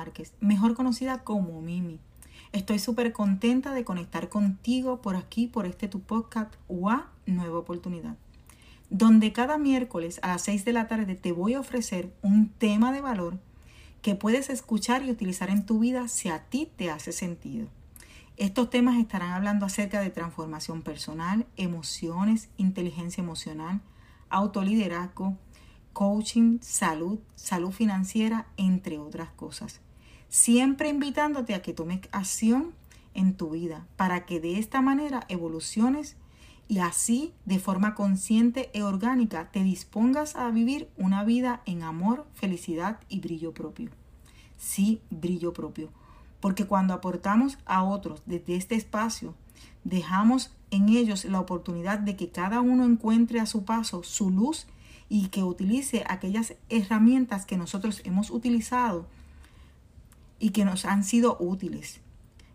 Márquez, mejor conocida como Mimi. Estoy súper contenta de conectar contigo por aquí, por este tu podcast UA Nueva Oportunidad, donde cada miércoles a las 6 de la tarde te voy a ofrecer un tema de valor que puedes escuchar y utilizar en tu vida si a ti te hace sentido. Estos temas estarán hablando acerca de transformación personal, emociones, inteligencia emocional, autoliderazgo, coaching, salud, salud financiera, entre otras cosas. Siempre invitándote a que tomes acción en tu vida para que de esta manera evoluciones y así de forma consciente e orgánica te dispongas a vivir una vida en amor, felicidad y brillo propio. Sí, brillo propio. Porque cuando aportamos a otros desde este espacio, dejamos en ellos la oportunidad de que cada uno encuentre a su paso su luz y que utilice aquellas herramientas que nosotros hemos utilizado y que nos han sido útiles.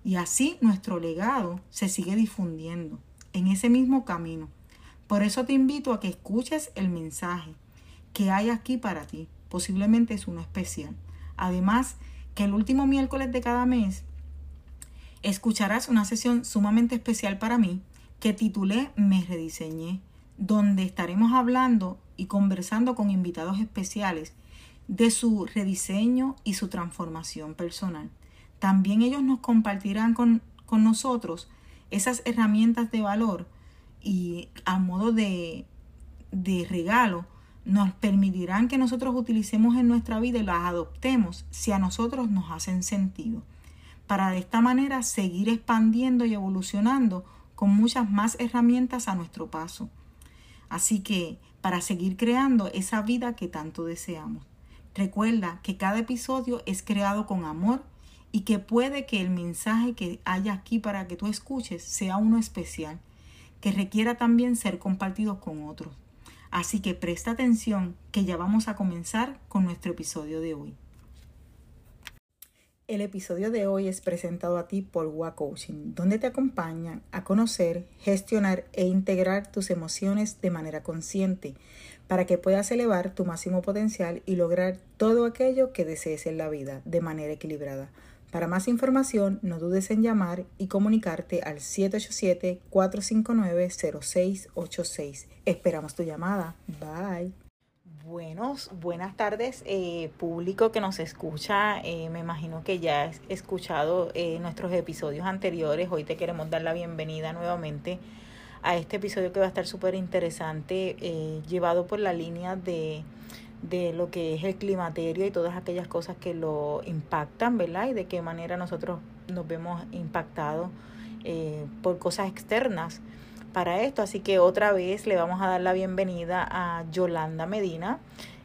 Y así nuestro legado se sigue difundiendo en ese mismo camino. Por eso te invito a que escuches el mensaje que hay aquí para ti. Posiblemente es uno especial. Además, que el último miércoles de cada mes escucharás una sesión sumamente especial para mí que titulé Me rediseñé, donde estaremos hablando y conversando con invitados especiales de su rediseño y su transformación personal. También ellos nos compartirán con, con nosotros esas herramientas de valor y a modo de, de regalo nos permitirán que nosotros utilicemos en nuestra vida y las adoptemos si a nosotros nos hacen sentido. Para de esta manera seguir expandiendo y evolucionando con muchas más herramientas a nuestro paso. Así que para seguir creando esa vida que tanto deseamos. Recuerda que cada episodio es creado con amor y que puede que el mensaje que haya aquí para que tú escuches sea uno especial, que requiera también ser compartido con otros. Así que presta atención que ya vamos a comenzar con nuestro episodio de hoy. El episodio de hoy es presentado a ti por WA Coaching, donde te acompañan a conocer, gestionar e integrar tus emociones de manera consciente para que puedas elevar tu máximo potencial y lograr todo aquello que desees en la vida de manera equilibrada. Para más información, no dudes en llamar y comunicarte al 787-459-0686. Esperamos tu llamada. Bye. Buenos, buenas tardes, eh, público que nos escucha. Eh, me imagino que ya has escuchado eh, nuestros episodios anteriores. Hoy te queremos dar la bienvenida nuevamente a este episodio que va a estar súper interesante, llevado por la línea de, de lo que es el climaterio y todas aquellas cosas que lo impactan, ¿verdad? Y de qué manera nosotros nos vemos impactados por cosas externas para esto. Así que otra vez le vamos a dar la bienvenida a Yolanda Medina,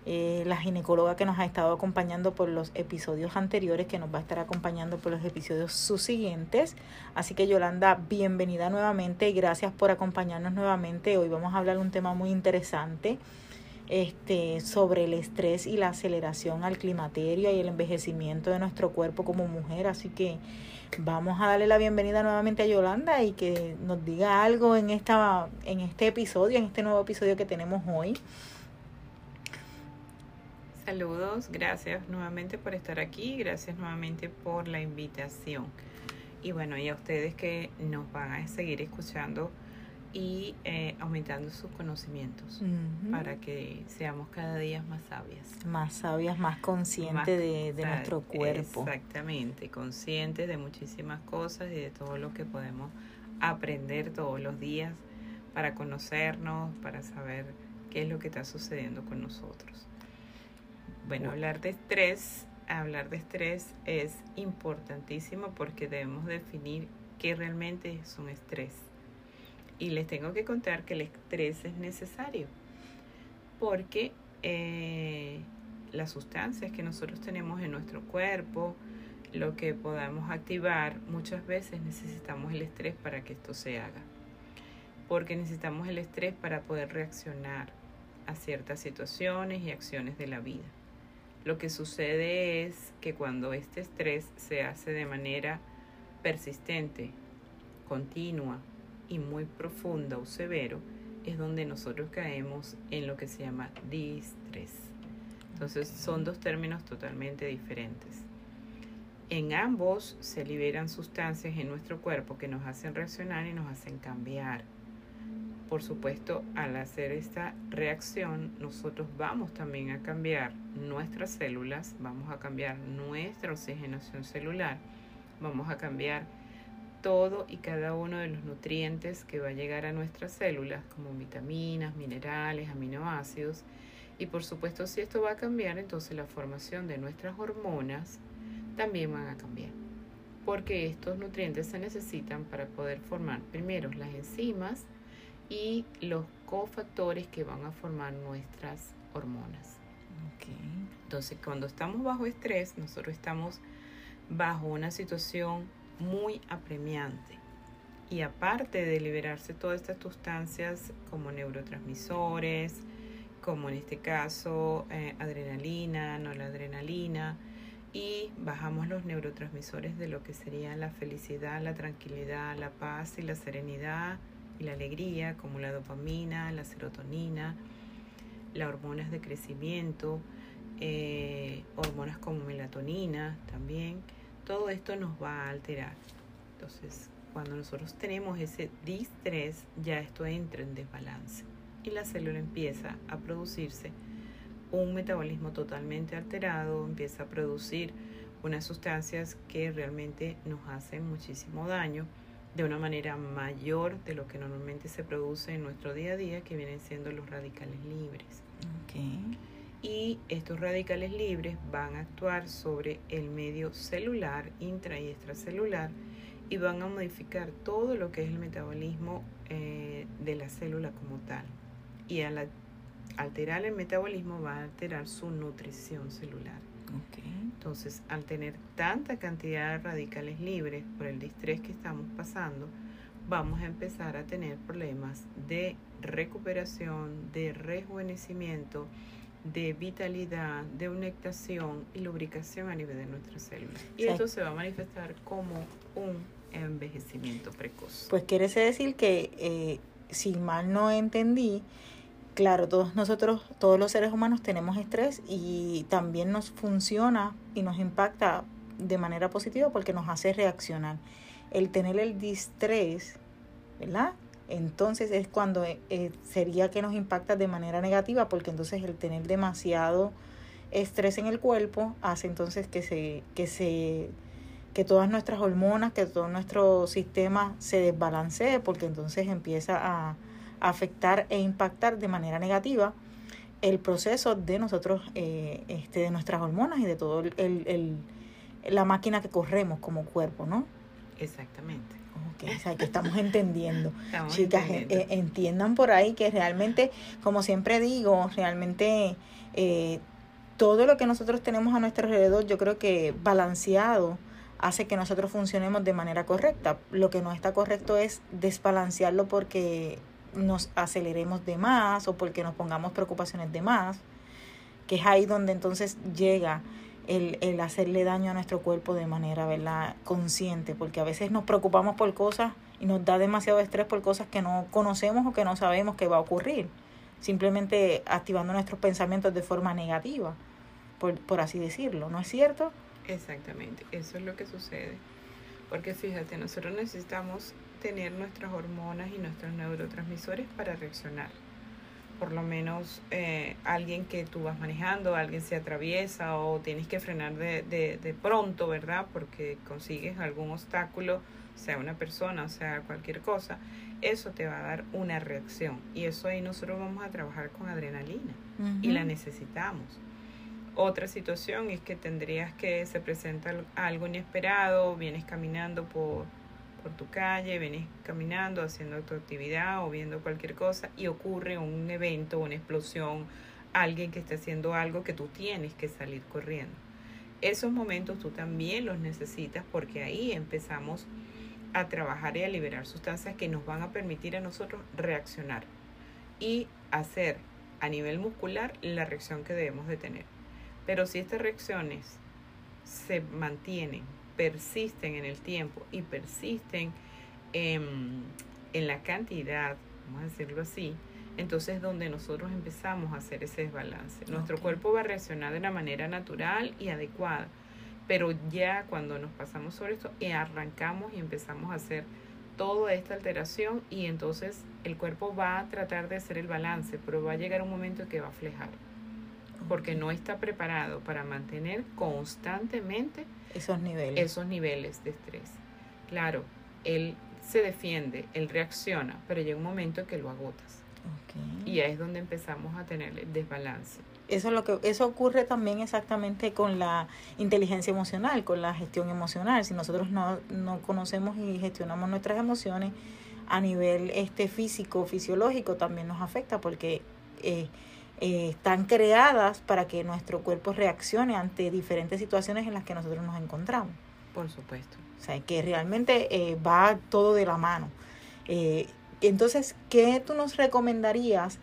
eh, la ginecóloga que nos ha estado acompañando por los episodios anteriores, que nos va a estar acompañando por los episodios subsiguientes. Así que Yolanda, bienvenida nuevamente y gracias por acompañarnos nuevamente. Hoy vamos a hablar un tema muy interesante este, sobre el estrés y la aceleración al climaterio y el envejecimiento de nuestro cuerpo como mujer. Así que vamos a darle la bienvenida nuevamente a Yolanda y que nos diga algo en, esta, en este episodio, en este nuevo episodio que tenemos hoy. Saludos, gracias nuevamente por estar aquí, gracias nuevamente por la invitación. Y bueno, y a ustedes que nos van a seguir escuchando y eh, aumentando sus conocimientos para que seamos cada día más sabias. Más sabias, más conscientes de, de nuestro cuerpo. Exactamente, conscientes de muchísimas cosas y de todo lo que podemos aprender todos los días para conocernos, para saber qué es lo que está sucediendo con nosotros. Bueno, hablar de estrés, hablar de estrés es importantísimo porque debemos definir qué realmente es un estrés y les tengo que contar que el estrés es necesario porque eh, las sustancias que nosotros tenemos en nuestro cuerpo, lo que podamos activar, muchas veces necesitamos el estrés para que esto se haga. Porque necesitamos el estrés para poder reaccionar a ciertas situaciones y acciones de la vida. Lo que sucede es que cuando este estrés se hace de manera persistente, continua, y muy profundo o severo, es donde nosotros caemos en lo que se llama distrés. Entonces son dos términos totalmente diferentes. En ambos se liberan sustancias en nuestro cuerpo que nos hacen reaccionar y nos hacen cambiar. Por supuesto, al hacer esta reacción, nosotros vamos también a cambiar nuestras células, vamos a cambiar nuestra oxigenación celular, vamos a cambiar todo y cada uno de los nutrientes que va a llegar a nuestras células, como vitaminas, minerales, aminoácidos. Y por supuesto, si esto va a cambiar, entonces la formación de nuestras hormonas también van a cambiar. Porque estos nutrientes se necesitan para poder formar primero las enzimas, y los cofactores que van a formar nuestras hormonas. Entonces, cuando estamos bajo estrés, nosotros estamos bajo una situación muy apremiante. Y aparte de liberarse todas estas sustancias como neurotransmisores, como en este caso eh, adrenalina, noradrenalina, y bajamos los neurotransmisores de lo que serían la felicidad, la tranquilidad, la paz y la serenidad la alegría, como la dopamina, la serotonina, las hormonas de crecimiento, eh, hormonas como melatonina también, todo esto nos va a alterar. Entonces, cuando nosotros tenemos ese distrés, ya esto entra en desbalance y la célula empieza a producirse un metabolismo totalmente alterado, empieza a producir unas sustancias que realmente nos hacen muchísimo daño de una manera mayor de lo que normalmente se produce en nuestro día a día, que vienen siendo los radicales libres. Y estos radicales libres van a actuar sobre el medio celular, intra y extracelular, y van a modificar todo lo que es el metabolismo eh, de la célula como tal. Y al alterar el metabolismo va a alterar su nutrición celular. Entonces, al tener tanta cantidad de radicales libres por el distrés que estamos pasando, vamos a empezar a tener problemas de recuperación, de rejuvenecimiento, de vitalidad, de unectación y lubricación a nivel de nuestras células. Y esto se va a manifestar como un envejecimiento precoz. Pues quiere decir que, eh, si mal no entendí, claro, todos nosotros, todos los seres humanos tenemos estrés y también nos funciona y nos impacta de manera positiva porque nos hace reaccionar. El tener el distrés, ¿verdad? Entonces es cuando eh, sería que nos impacta de manera negativa porque entonces el tener demasiado estrés en el cuerpo hace entonces que se que se que todas nuestras hormonas, que todo nuestro sistema se desbalancee porque entonces empieza a afectar e impactar de manera negativa el proceso de nosotros, eh, este, de nuestras hormonas y de todo el, el, la máquina que corremos como cuerpo, ¿no? Exactamente. Okay, o sea, que estamos entendiendo. Chicas, eh, entiendan por ahí que realmente, como siempre digo, realmente eh, todo lo que nosotros tenemos a nuestro alrededor, yo creo que balanceado hace que nosotros funcionemos de manera correcta. Lo que no está correcto es desbalancearlo porque nos aceleremos de más o porque nos pongamos preocupaciones de más, que es ahí donde entonces llega el, el hacerle daño a nuestro cuerpo de manera ¿verdad? consciente, porque a veces nos preocupamos por cosas y nos da demasiado estrés por cosas que no conocemos o que no sabemos que va a ocurrir, simplemente activando nuestros pensamientos de forma negativa, por, por así decirlo, ¿no es cierto? Exactamente, eso es lo que sucede. Porque fíjate, nosotros necesitamos tener nuestras hormonas y nuestros neurotransmisores para reaccionar. Por lo menos eh, alguien que tú vas manejando, alguien se atraviesa o tienes que frenar de, de, de pronto, ¿verdad? Porque consigues algún obstáculo, sea una persona, o sea cualquier cosa, eso te va a dar una reacción. Y eso ahí nosotros vamos a trabajar con adrenalina y la necesitamos. Otra situación es que tendrías que se presenta algo inesperado, vienes caminando por por tu calle, vienes caminando, haciendo tu actividad o viendo cualquier cosa y ocurre un evento, una explosión, alguien que esté haciendo algo que tú tienes que salir corriendo. Esos momentos tú también los necesitas porque ahí empezamos a trabajar y a liberar sustancias que nos van a permitir a nosotros reaccionar y hacer a nivel muscular la reacción que debemos de tener. Pero si estas reacciones se mantienen persisten en el tiempo y persisten en, la cantidad, vamos a decirlo así, entonces donde nosotros empezamos a hacer ese desbalance. Nuestro cuerpo va a reaccionar de una manera natural y adecuada, pero ya cuando nos pasamos sobre esto, y arrancamos y empezamos a hacer toda esta alteración y entonces el cuerpo va a tratar de hacer el balance, pero va a llegar un momento en que va a flejar, porque no está preparado para mantener constantemente Esos niveles. esos niveles de estrés. Claro, él se defiende, él reacciona, pero llega un momento en que lo agotas. Ok. Y ahí es donde empezamos a tener el desbalance. Eso es lo que eso ocurre también exactamente con la inteligencia emocional, con la gestión emocional. Si nosotros no, no conocemos y gestionamos nuestras emociones a nivel este físico, fisiológico, también nos afecta porque eh, eh, están creadas para que nuestro cuerpo reaccione ante diferentes situaciones en las que nosotros nos encontramos. Por supuesto. O sea, que realmente eh, va todo de la mano. Eh, entonces, ¿qué tú nos recomendarías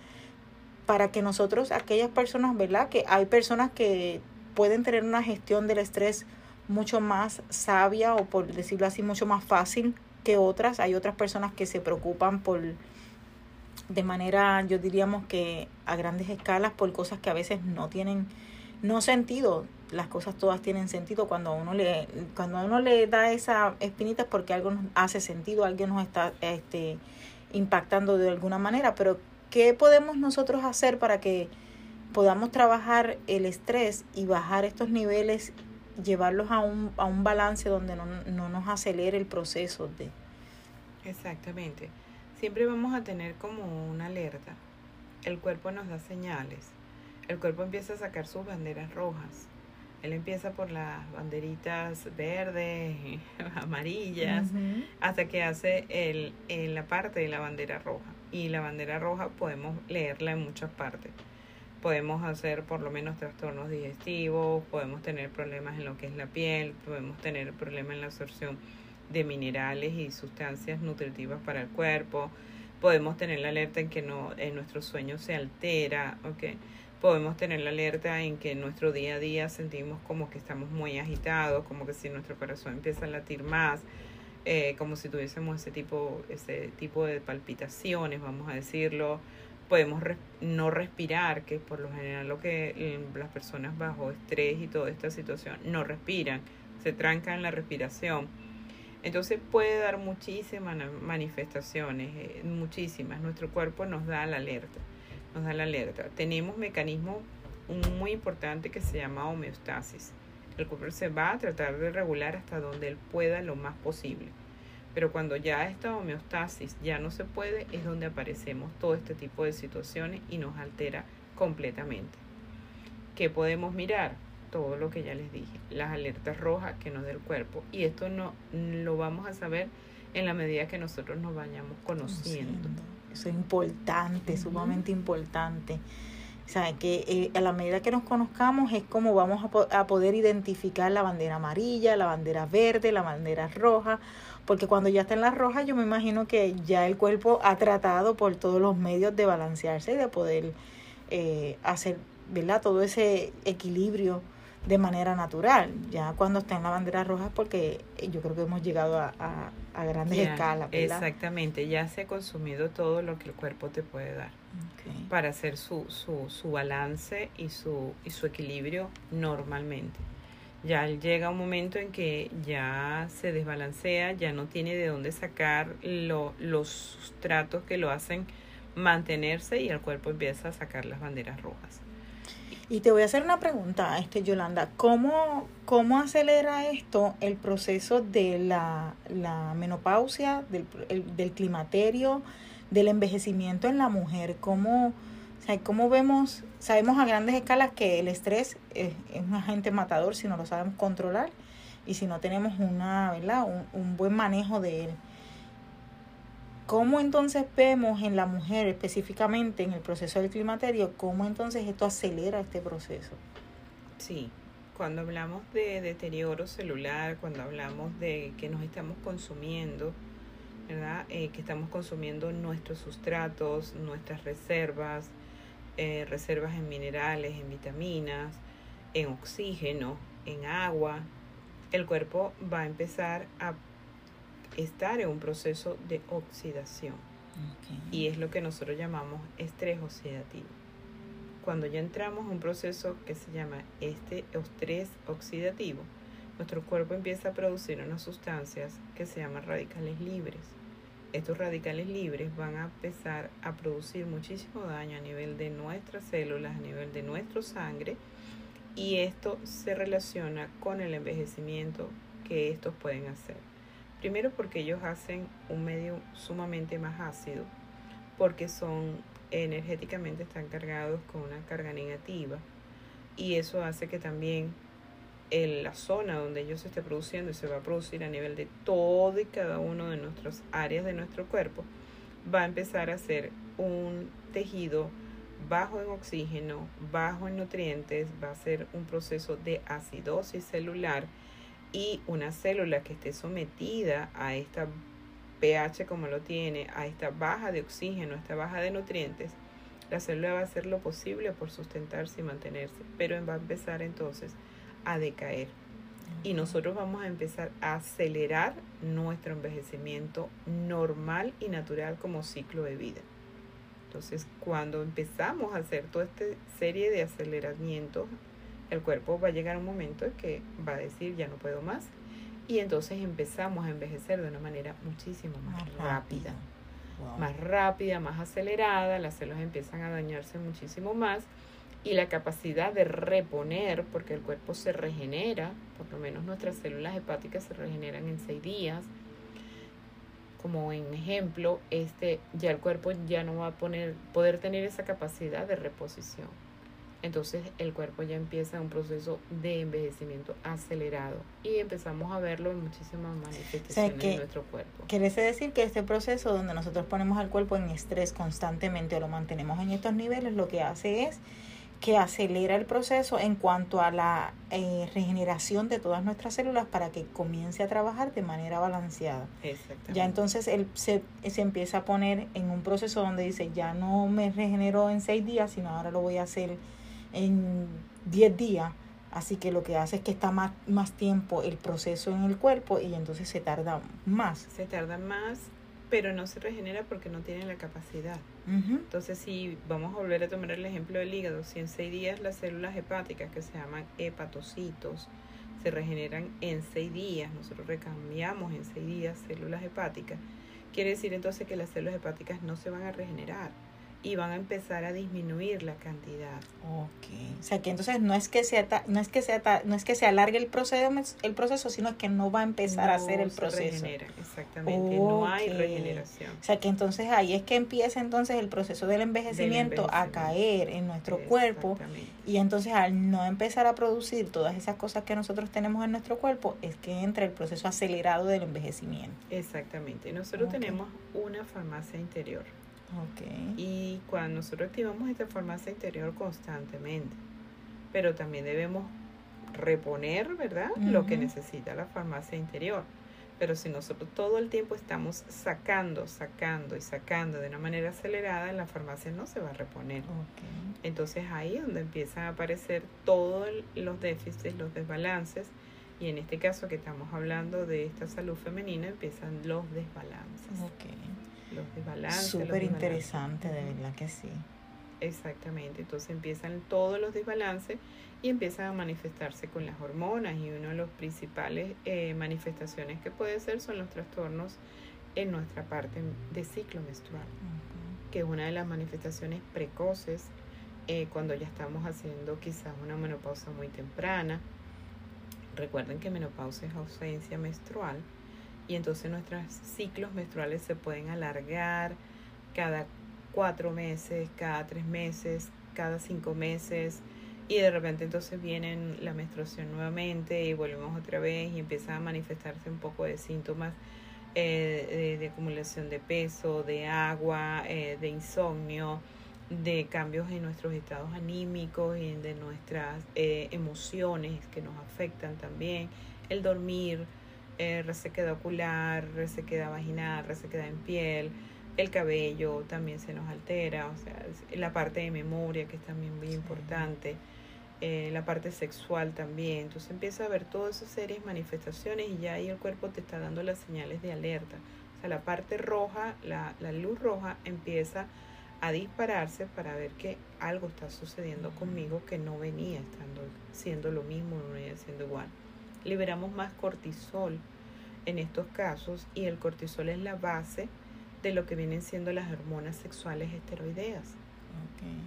para que nosotros, aquellas personas, ¿verdad? Que hay personas que pueden tener una gestión del estrés mucho más sabia o por decirlo así, mucho más fácil que otras. Hay otras personas que se preocupan por de manera, yo diríamos que a grandes escalas por cosas que a veces no tienen no sentido. Las cosas todas tienen sentido cuando a uno le cuando a uno le da esa espinita es porque algo nos hace sentido, alguien nos está este impactando de alguna manera, pero ¿qué podemos nosotros hacer para que podamos trabajar el estrés y bajar estos niveles, llevarlos a un, a un balance donde no, no nos acelere el proceso de... Exactamente. Siempre vamos a tener como una alerta. El cuerpo nos da señales. El cuerpo empieza a sacar sus banderas rojas. Él empieza por las banderitas verdes, amarillas, hasta que hace el, en la parte de la bandera roja. Y la bandera roja podemos leerla en muchas partes. Podemos hacer por lo menos trastornos digestivos, podemos tener problemas en lo que es la piel, podemos tener problemas en la absorción de minerales y sustancias nutritivas para el cuerpo, podemos tener la alerta en que no, en nuestro sueño se altera, ¿ok? Podemos tener la alerta en que en nuestro día a día sentimos como que estamos muy agitados, como que si nuestro corazón empieza a latir más, eh, como si tuviésemos ese tipo, ese tipo de palpitaciones, vamos a decirlo. Podemos no respirar, que por lo general lo que eh, las personas bajo estrés y toda esta situación no respiran, se trancan la respiración. Entonces puede dar muchísimas manifestaciones, eh, muchísimas. Nuestro cuerpo nos da la alerta, nos da la alerta. Tenemos mecanismo un muy importante que se llama homeostasis. El cuerpo se va a tratar de regular hasta donde él pueda lo más posible. Pero cuando ya esta homeostasis ya no se puede, es donde aparecemos todo este tipo de situaciones y nos altera completamente. ¿Qué podemos mirar? Todo lo que ya les dije, las alertas rojas que nos da el cuerpo. Y esto no lo vamos a saber en la medida que nosotros nos vayamos conociendo. Eso es importante, sumamente importante. O sea, que eh, a la medida que nos conozcamos es como vamos a, po- a poder identificar la bandera amarilla, la bandera verde, la bandera roja, porque cuando ya está en la roja yo me imagino que ya el cuerpo ha tratado por todos los medios de balancearse y de poder eh, hacer, ¿verdad? Todo ese equilibrio de manera natural. Ya cuando está en la bandera roja porque yo creo que hemos llegado a, a, a grandes Ya, escalas, ¿verdad? Exactamente, ya se ha consumido todo lo que el cuerpo te puede dar. Para hacer su, su, su balance y su, y su equilibrio normalmente. Ya llega un momento en que ya se desbalancea, ya no tiene de dónde sacar lo- los sustratos que lo hacen mantenerse y el cuerpo empieza a sacar las banderas rojas. Y te voy a hacer una pregunta, este Yolanda, ¿cómo, cómo acelera esto el proceso de la, la menopausia, del, el- del climaterio, del envejecimiento en la mujer? ¿Cómo, o sea, cómo vemos, sabemos a grandes escalas que el estrés es, es un agente matador si no lo sabemos controlar y si no tenemos una, ¿verdad? Un, un buen manejo de él. ¿Cómo entonces vemos en la mujer específicamente en el proceso del climaterio, cómo entonces esto acelera este proceso? Sí, cuando hablamos de deterioro celular, cuando hablamos de que nos estamos consumiendo, ¿verdad? Eh, que estamos consumiendo nuestros sustratos, nuestras reservas, eh, reservas en minerales, en vitaminas, en oxígeno, en agua, el cuerpo va a empezar a estar en un proceso de oxidación. Y es lo que nosotros llamamos estrés oxidativo. Cuando ya entramos a un proceso que se llama este estrés oxidativo, nuestro cuerpo empieza a producir unas sustancias que se llaman radicales libres. Estos radicales libres van a empezar a producir muchísimo daño a nivel de nuestras células, a nivel de nuestra sangre, y esto se relaciona con el envejecimiento que estos pueden hacer. Primero porque ellos hacen un medio sumamente más ácido, porque son energéticamente están cargados con una carga negativa y eso hace que también en la zona donde ellos se esté produciendo y se va a producir a nivel de todo y cada uno de nuestras áreas de nuestro cuerpo, va a empezar a ser un tejido bajo en oxígeno, bajo en nutrientes, va a ser un proceso de acidosis celular y una célula que esté sometida a esta pH como lo tiene, a esta baja de oxígeno, a esta baja de nutrientes, la célula va a hacer lo posible por sustentarse y mantenerse, pero va a empezar entonces a decaer. Y nosotros vamos a empezar a acelerar nuestro envejecimiento normal y natural como ciclo de vida. Entonces, cuando empezamos a hacer toda esta serie de aceleramientos, el cuerpo va a llegar a un momento en que va a decir, ya no puedo más. Y entonces empezamos a envejecer de una manera muchísimo más, rápida. Más rápida, más acelerada, las células empiezan a dañarse muchísimo más y la capacidad de reponer, porque el cuerpo se regenera, por lo menos nuestras células hepáticas se regeneran en seis días. Como en ejemplo, este, ya el cuerpo ya no va a poner, poder tener esa capacidad de reposición. Entonces el cuerpo ya empieza un proceso de envejecimiento acelerado y empezamos a verlo en muchísimas manifestaciones de nuestro cuerpo. Quiere decir que este proceso donde nosotros ponemos al cuerpo en estrés constantemente o lo mantenemos en estos niveles, lo que hace es que acelera el proceso en cuanto a la eh, regeneración de todas nuestras células para que comience a trabajar de manera balanceada. Ya entonces él se, se, empieza a poner en un proceso donde dice, ya no me regeneró en seis días, sino ahora lo voy a hacer en diez días. Así que lo que hace es que está más, más tiempo el proceso en el cuerpo y entonces se tarda más. Se tarda más pero no se regenera porque no tiene la capacidad. Entonces, si vamos a volver a tomar el ejemplo del hígado, si en seis días las células hepáticas, que se llaman hepatocitos, se regeneran en seis días, nosotros recambiamos en seis días células hepáticas, quiere decir entonces que las células hepáticas no se van a regenerar y van a empezar a disminuir la cantidad. Ok. O sea que entonces no es que se no es que se no es que se alargue el proceso el proceso, sino que no va a empezar a hacer el proceso. exactamente, no hay regeneración. O sea que entonces ahí es que empieza entonces el proceso del envejecimiento, a caer en nuestro cuerpo y entonces al no empezar a producir todas esas cosas que nosotros tenemos en nuestro cuerpo es que entra el proceso acelerado del envejecimiento. Exactamente. Nosotros tenemos una farmacia interior y cuando nosotros activamos esta farmacia interior constantemente, pero también debemos reponer, ¿verdad? Lo que necesita la farmacia interior. Pero si nosotros todo el tiempo estamos sacando, sacando y sacando de una manera acelerada, la farmacia no se va a reponer. Entonces ahí es donde empiezan a aparecer todos los déficits, los desbalances. Y en este caso que estamos hablando de esta salud femenina, empiezan los desbalances los desbalances. Súper interesante, de verdad que sí. Exactamente, entonces empiezan todos los desbalances y empiezan a manifestarse con las hormonas y una de las principales eh, manifestaciones que puede ser son los trastornos en nuestra parte de ciclo menstrual, que es una de las manifestaciones precoces eh, cuando ya estamos haciendo quizás una menopausa muy temprana. Recuerden que menopausa es ausencia menstrual y entonces nuestros ciclos menstruales se pueden alargar cada cuatro meses, cada tres meses, cada cinco meses y de repente entonces viene la menstruación nuevamente y volvemos otra vez y empieza a manifestarse un poco de síntomas eh, de, acumulación de peso, de agua, eh, de insomnio, de cambios en nuestros estados anímicos y de nuestras eh, emociones que nos afectan también, el dormir, eh, resequedad ocular, resequedad vaginal, resequedad en piel, el cabello también se nos altera, o sea, la parte de memoria que es también muy importante, eh, la parte sexual también, entonces empieza a ver todas esas series manifestaciones y ya ahí el cuerpo te está dando las señales de alerta. O sea, la parte roja, la, la luz roja empieza a dispararse para ver que algo está sucediendo conmigo que no venía estando siendo lo mismo, no venía siendo igual. Liberamos más cortisol en estos casos y el cortisol es la base de lo que vienen siendo las hormonas sexuales esteroideas.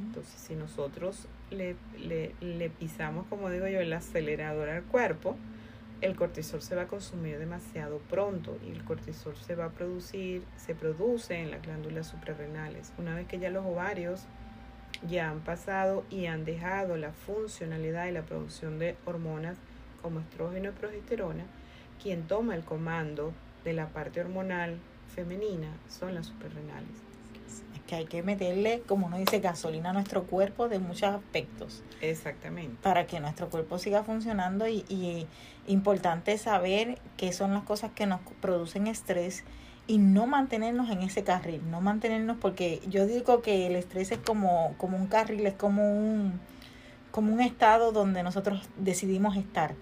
Entonces, si nosotros le, le, le pisamos, como digo yo, el acelerador al cuerpo, el cortisol se va a consumir demasiado pronto y el cortisol se va a producir, se produce en las glándulas suprarrenales. Una vez que ya los ovarios ya han pasado y han dejado la funcionalidad y la producción de hormonas como estrógeno y progesterona, quien toma el comando de la parte hormonal femenina son las suprarrenales que hay que meterle, como uno dice, gasolina a nuestro cuerpo de muchos aspectos. Exactamente. Para que nuestro cuerpo siga funcionando y, y importante saber qué son las cosas que nos producen estrés y no mantenernos en ese carril, no mantenernos porque yo digo que el estrés es como, como un carril, es como un, como un estado donde nosotros decidimos estar.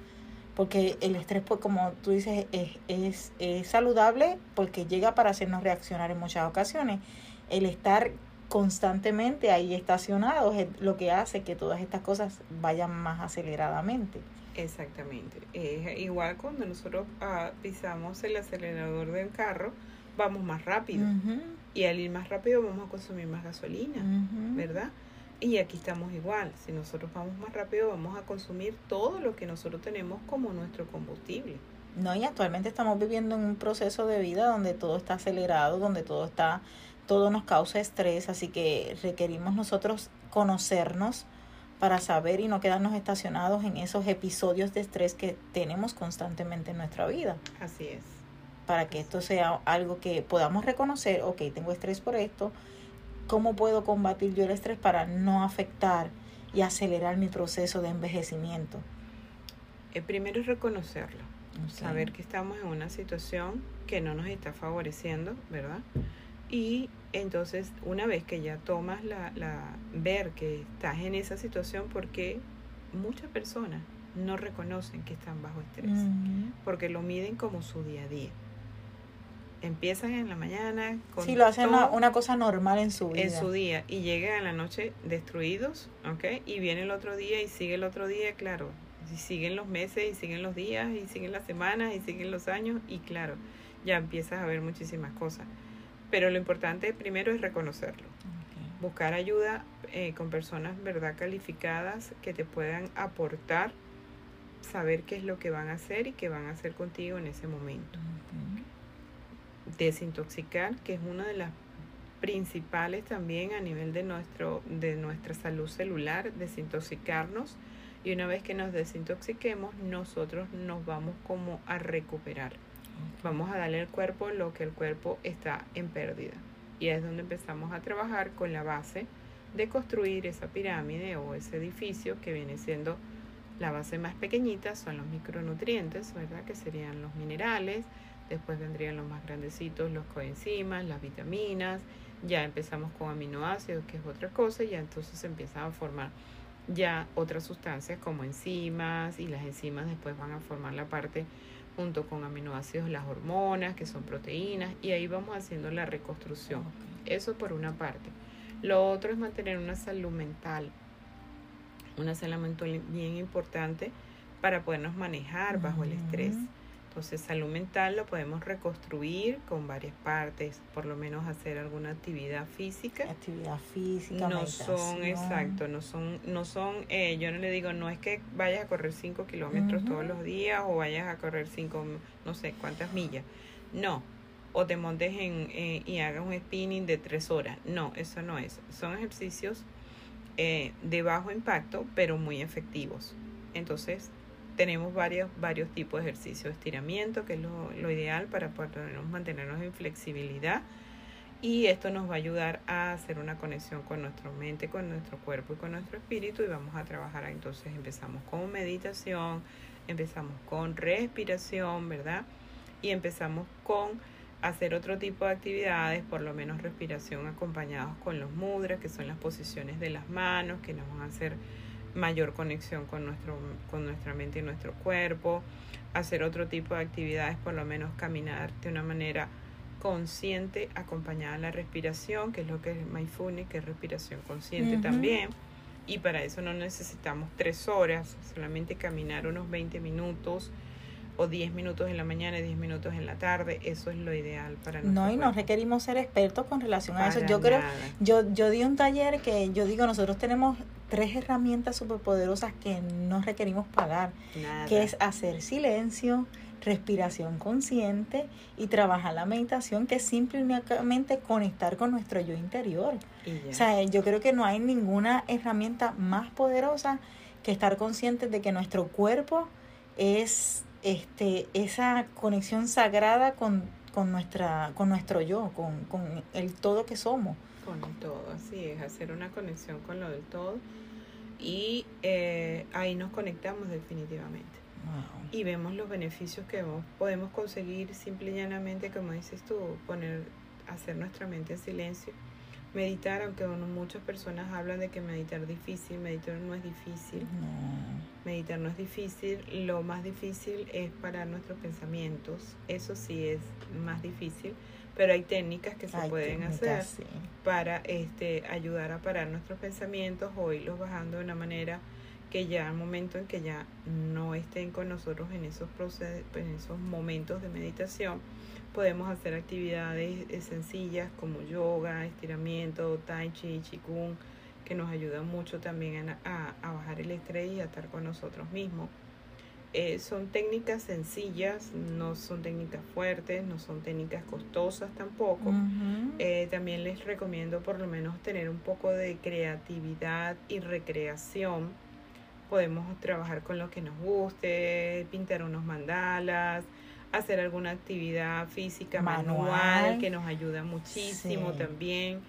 Porque el estrés, pues como tú dices, es, es, es saludable porque llega para hacernos reaccionar en muchas ocasiones el estar constantemente ahí estacionados es lo que hace que todas estas cosas vayan más aceleradamente. Exactamente. Es igual cuando nosotros ah, pisamos el acelerador del carro, vamos más rápido. Y al ir más rápido vamos a consumir más gasolina, ¿verdad? Y aquí estamos igual. Si nosotros vamos más rápido, vamos a consumir todo lo que nosotros tenemos como nuestro combustible. No, y actualmente estamos viviendo en un proceso de vida donde todo está acelerado, donde todo está todo nos causa estrés, así que requerimos nosotros conocernos para saber y no quedarnos estacionados en esos episodios de estrés que tenemos constantemente en nuestra vida. Así es. Para que esto sea algo que podamos reconocer, ok, tengo estrés por esto, ¿cómo puedo combatir yo el estrés para no afectar y acelerar mi proceso de envejecimiento? El primero es reconocerlo, saber que estamos en una situación que no nos está favoreciendo, ¿verdad? Y entonces, una vez que ya tomas la, la ver que estás en esa situación, porque muchas personas no reconocen que están bajo estrés, porque lo miden como su día a día. Empiezan en la mañana con Sí, lo hacen una, cosa normal en su vida. En su día y llegan a la noche destruidos, ¿ok? Y viene el otro día y sigue el otro día, claro. Y siguen los meses y siguen los días y siguen las semanas y siguen los años y claro, ya empiezas a ver muchísimas cosas. Pero lo importante primero es reconocerlo. Buscar ayuda eh, con personas, ¿verdad?, calificadas que te puedan aportar, saber qué es lo que van a hacer y qué van a hacer contigo en ese momento. Desintoxicar, que es una de las principales también a nivel de, nuestro, de nuestra salud celular, desintoxicarnos. Y una vez que nos desintoxiquemos, nosotros nos vamos como a recuperar Vamos a darle al cuerpo lo que el cuerpo está en pérdida. Y es donde empezamos a trabajar con la base de construir esa pirámide o ese edificio que viene siendo la base más pequeñita, son los micronutrientes, ¿verdad? Que serían los minerales, después vendrían los más grandecitos, los coenzimas, las vitaminas, ya empezamos con aminoácidos, que es otra cosa, y ya entonces empiezan a formar ya otras sustancias como enzimas, y las enzimas después van a formar la parte junto con aminoácidos las hormonas, que son proteínas, y ahí vamos haciendo la reconstrucción. Eso por una parte. Lo otro es mantener una salud mental, una salud mental bien importante para podernos manejar bajo el estrés. Entonces, salud mental lo podemos reconstruir con varias partes, por lo menos hacer alguna actividad física. Actividad física, No son, exacto, no son, no son, eh, yo no le digo, no es que vayas a correr 5 kilómetros todos los días o vayas a correr 5, no sé cuántas millas. No, o te montes en, eh, y hagas un spinning de 3 horas. No, eso no es. Son ejercicios eh, de bajo impacto, pero muy efectivos. Entonces, tenemos varios, varios tipos de ejercicios. Estiramiento, que es lo, ideal para poder mantenernos en flexibilidad. Y esto nos va a ayudar a hacer una conexión con nuestra mente, con nuestro cuerpo y con nuestro espíritu. Y vamos a trabajar. Entonces empezamos con meditación, empezamos con respiración, ¿verdad? Y empezamos con hacer otro tipo de actividades, por lo menos respiración acompañados con los mudras, que son las posiciones de las manos, que nos van a hacer mayor conexión con, nuestro, con nuestra mente y nuestro cuerpo, hacer otro tipo de actividades, por lo menos caminar de una manera consciente acompañada de la respiración, que es lo que es mindfulness, que es respiración consciente también. Y para eso no necesitamos tres horas, solamente caminar unos 20 minutos o 10 minutos en la mañana y 10 minutos en la tarde, eso es lo ideal para nosotros. No, y no requerimos ser expertos con relación a eso. Yo creo, yo, yo di un taller que yo digo, nosotros tenemos tres herramientas superpoderosas que no requerimos pagar, que es hacer silencio, respiración consciente y trabajar la meditación, que es simplemente conectar con nuestro yo interior. O sea, yo creo que no hay ninguna herramienta más poderosa que estar conscientes de que nuestro cuerpo es este, esa conexión sagrada con, con, nuestra, con nuestro yo, con, con el todo que somos. Con el todo, así es, hacer una conexión con lo del todo y eh, ahí nos conectamos definitivamente. Y vemos los beneficios que podemos conseguir simple y llanamente, como dices tú, poner, hacer nuestra mente en silencio meditar, aunque muchas personas hablan de que meditar es difícil, meditar no es difícil. Meditar no es difícil, lo más difícil es para nuestros pensamientos, eso sí es más difícil, pero hay técnicas que se pueden hacer para este ayudar a parar nuestros pensamientos o irlos bajando de una manera que ya al momento en que ya no estén con nosotros en esos en esos momentos de meditación, podemos hacer actividades eh, sencillas como yoga, estiramiento, tai chi, qigong, que nos ayudan mucho también a, bajar el estrés y a estar con nosotros mismos. Eh, son técnicas sencillas, no son técnicas fuertes, no son técnicas costosas tampoco. Eh, también les recomiendo por lo menos tener un poco de creatividad y recreación. Podemos trabajar con lo que nos guste, pintar unos mandalas, hacer alguna actividad física manual, que nos ayuda muchísimo también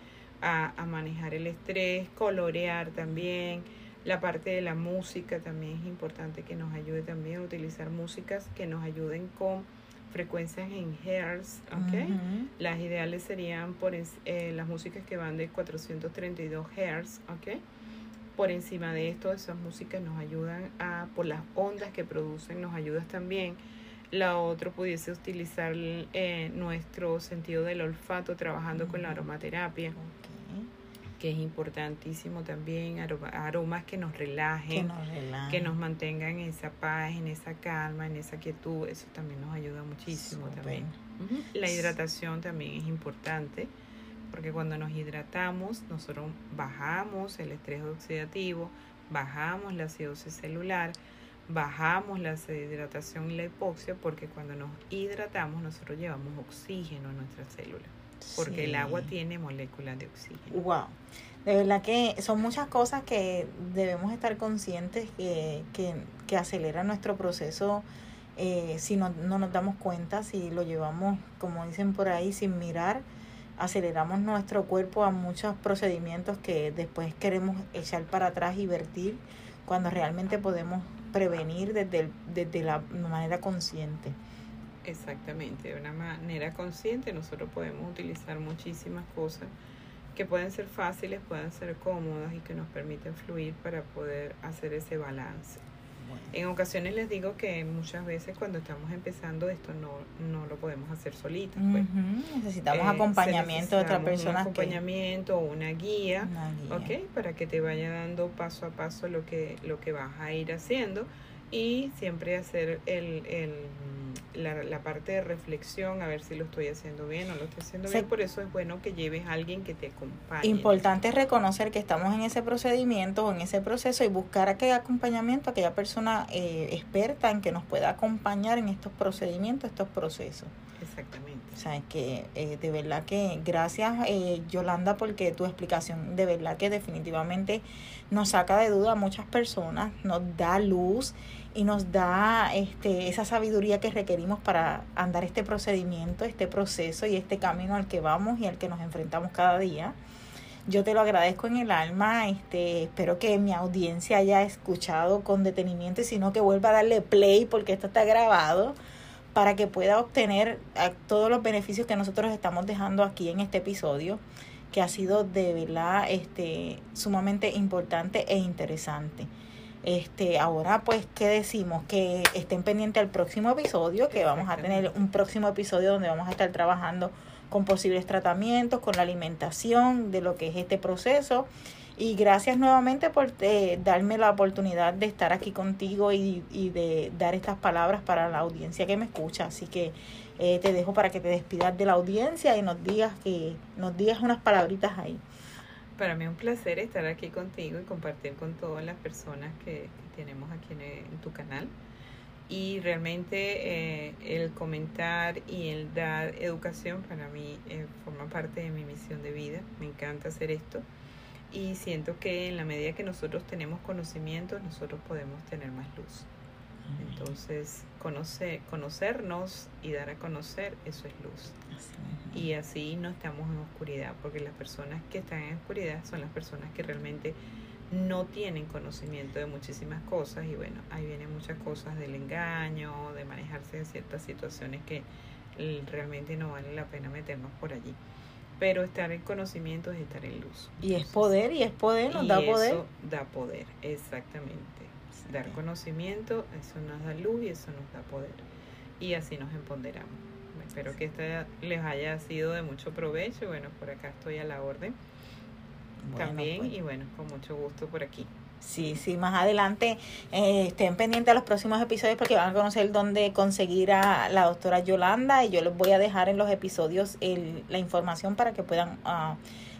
a, manejar el estrés, colorear también. La parte de la música también es importante que nos ayude también a utilizar músicas que nos ayuden con frecuencias en hertz, ¿ok? Las ideales serían por eh, las músicas que van de 432 hertz, ¿ok? Por encima de esto, esas músicas nos ayudan a, por las ondas que producen, nos ayudan también la otra pudiese utilizar eh, nuestro sentido del olfato trabajando con la aromaterapia. Que es importantísimo también, aromas que nos relajen, que nos, mantengan en esa paz, en esa calma, en esa quietud, eso también nos ayuda muchísimo también. La hidratación también es importante, porque cuando nos hidratamos, nosotros bajamos el estrés oxidativo, bajamos la acidosis celular, bajamos la deshidratación y la hipoxia porque cuando nos hidratamos nosotros llevamos oxígeno a nuestras células. Porque el agua tiene moléculas de oxígeno. Wow. De verdad que son muchas cosas que debemos estar conscientes que, que, que aceleran nuestro proceso eh, si no, no nos damos cuenta, si lo llevamos, como dicen por ahí, sin mirar, aceleramos nuestro cuerpo a muchos procedimientos que después queremos echar para atrás y vertir cuando realmente podemos prevenir desde, desde la manera consciente. Exactamente, de una manera consciente nosotros podemos utilizar muchísimas cosas que pueden ser fáciles, pueden ser cómodas y que nos permiten fluir para poder hacer ese balance. En ocasiones les digo que muchas veces cuando estamos empezando esto no, no lo podemos hacer solitos. Pues. Necesitamos eh, acompañamiento de otra persona. Un acompañamiento o una guía, ¿ok? Para que te vaya dando paso a paso lo que, lo que vas a ir haciendo y siempre hacer el, el la, la, parte de reflexión, a ver si lo estoy haciendo bien o lo estoy haciendo bien. Por eso es bueno que lleves a alguien que te acompañe. Importante reconocer que estamos en ese procedimiento o en ese proceso y buscar aquel acompañamiento, aquella persona eh, experta en que nos pueda acompañar en estos procedimientos, estos procesos. Exactamente. O sea, que eh, de verdad que gracias eh, Yolanda porque tu explicación de verdad que definitivamente nos saca de duda a muchas personas, nos da luz y nos da este, esa sabiduría que requerimos para andar este procedimiento, este proceso y este camino al que vamos y al que nos enfrentamos cada día. Yo te lo agradezco en el alma, este, espero que mi audiencia haya escuchado con detenimiento y si no que vuelva a darle play porque esto está grabado para que pueda obtener todos los beneficios que nosotros estamos dejando aquí en este episodio, que ha sido de verdad este, sumamente importante e interesante. Este, ahora pues, ¿qué decimos? Que estén pendientes al próximo episodio, que vamos a tener un próximo episodio donde vamos a estar trabajando con posibles tratamientos, con la alimentación, de lo que es este proceso. Y gracias nuevamente por eh, darme la oportunidad de estar aquí contigo y, y, de dar estas palabras para la audiencia que me escucha. Así que eh, te dejo para que te despidas de la audiencia y nos digas que nos digas unas palabritas ahí. Para mí es un placer estar aquí contigo y compartir con todas las personas que, tenemos aquí en, tu canal. Y realmente eh, el comentar y el dar educación para mí eh, forma parte de mi misión de vida. Me encanta hacer esto. Y siento que en la medida que nosotros tenemos conocimiento, nosotros podemos tener más luz. Entonces, conocer, conocernos y dar a conocer, eso es luz. Y así no estamos en oscuridad, porque las personas que están en oscuridad son las personas que realmente no tienen conocimiento de muchísimas cosas y bueno, ahí vienen muchas cosas del engaño, de manejarse en ciertas situaciones que realmente no vale la pena meternos por allí. Pero estar en conocimiento es estar en luz. Y es poder, y es poder, nos da poder. Eso da poder, exactamente dar conocimiento, eso nos da luz y eso nos da poder. Y así nos empoderamos. Espero que este les haya sido de mucho provecho. Bueno, por acá estoy a la orden también pues. y bueno, con mucho gusto por aquí. Sí, sí, más adelante eh, estén pendientes a los próximos episodios porque van a conocer dónde conseguir a la doctora Yolanda y yo les voy a dejar en los episodios el, la información para que puedan uh,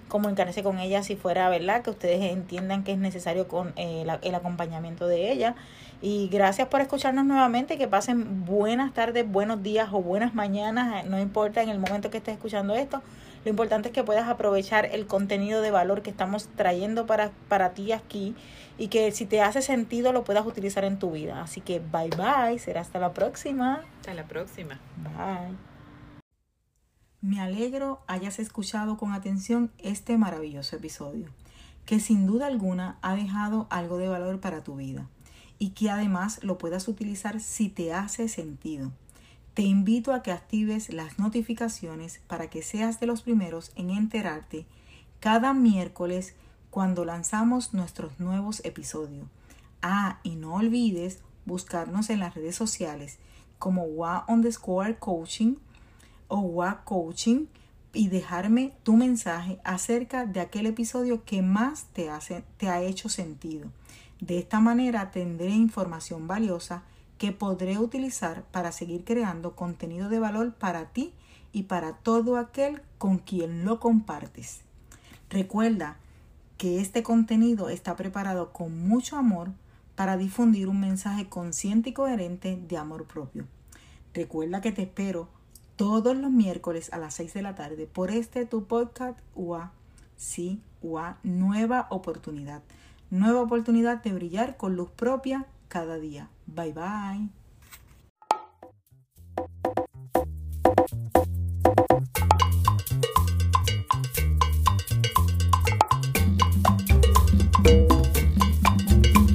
comunicarse con ella si fuera verdad, que ustedes entiendan que es necesario con eh, el acompañamiento de ella. Y gracias por escucharnos nuevamente, que pasen buenas tardes, buenos días o buenas mañanas, no importa en el momento que estés escuchando esto. Lo importante es que puedas aprovechar el contenido de valor que estamos trayendo para, para ti aquí y que si te hace sentido lo puedas utilizar en tu vida. Así que bye bye, será hasta la próxima. Hasta la próxima. Bye. Me alegro hayas escuchado con atención este maravilloso episodio, que sin duda alguna ha dejado algo de valor para tu vida y que además lo puedas utilizar si te hace sentido. Te invito a que actives las notificaciones para que seas de los primeros en enterarte cada miércoles cuando lanzamos nuestros nuevos episodios. Ah, y no olvides buscarnos en las redes sociales como WA coaching o WA Coaching y dejarme tu mensaje acerca de aquel episodio que más te, hace, te ha hecho sentido. De esta manera tendré información valiosa que podré utilizar para seguir creando contenido de valor para ti y para todo aquel con quien lo compartes. Recuerda que este contenido está preparado con mucho amor para difundir un mensaje consciente y coherente de amor propio. Recuerda que te espero todos los miércoles a las 6 de la tarde por este tu podcast UA. Sí, UA, nueva oportunidad. Nueva oportunidad de brillar con luz propia cada día. Bye bye.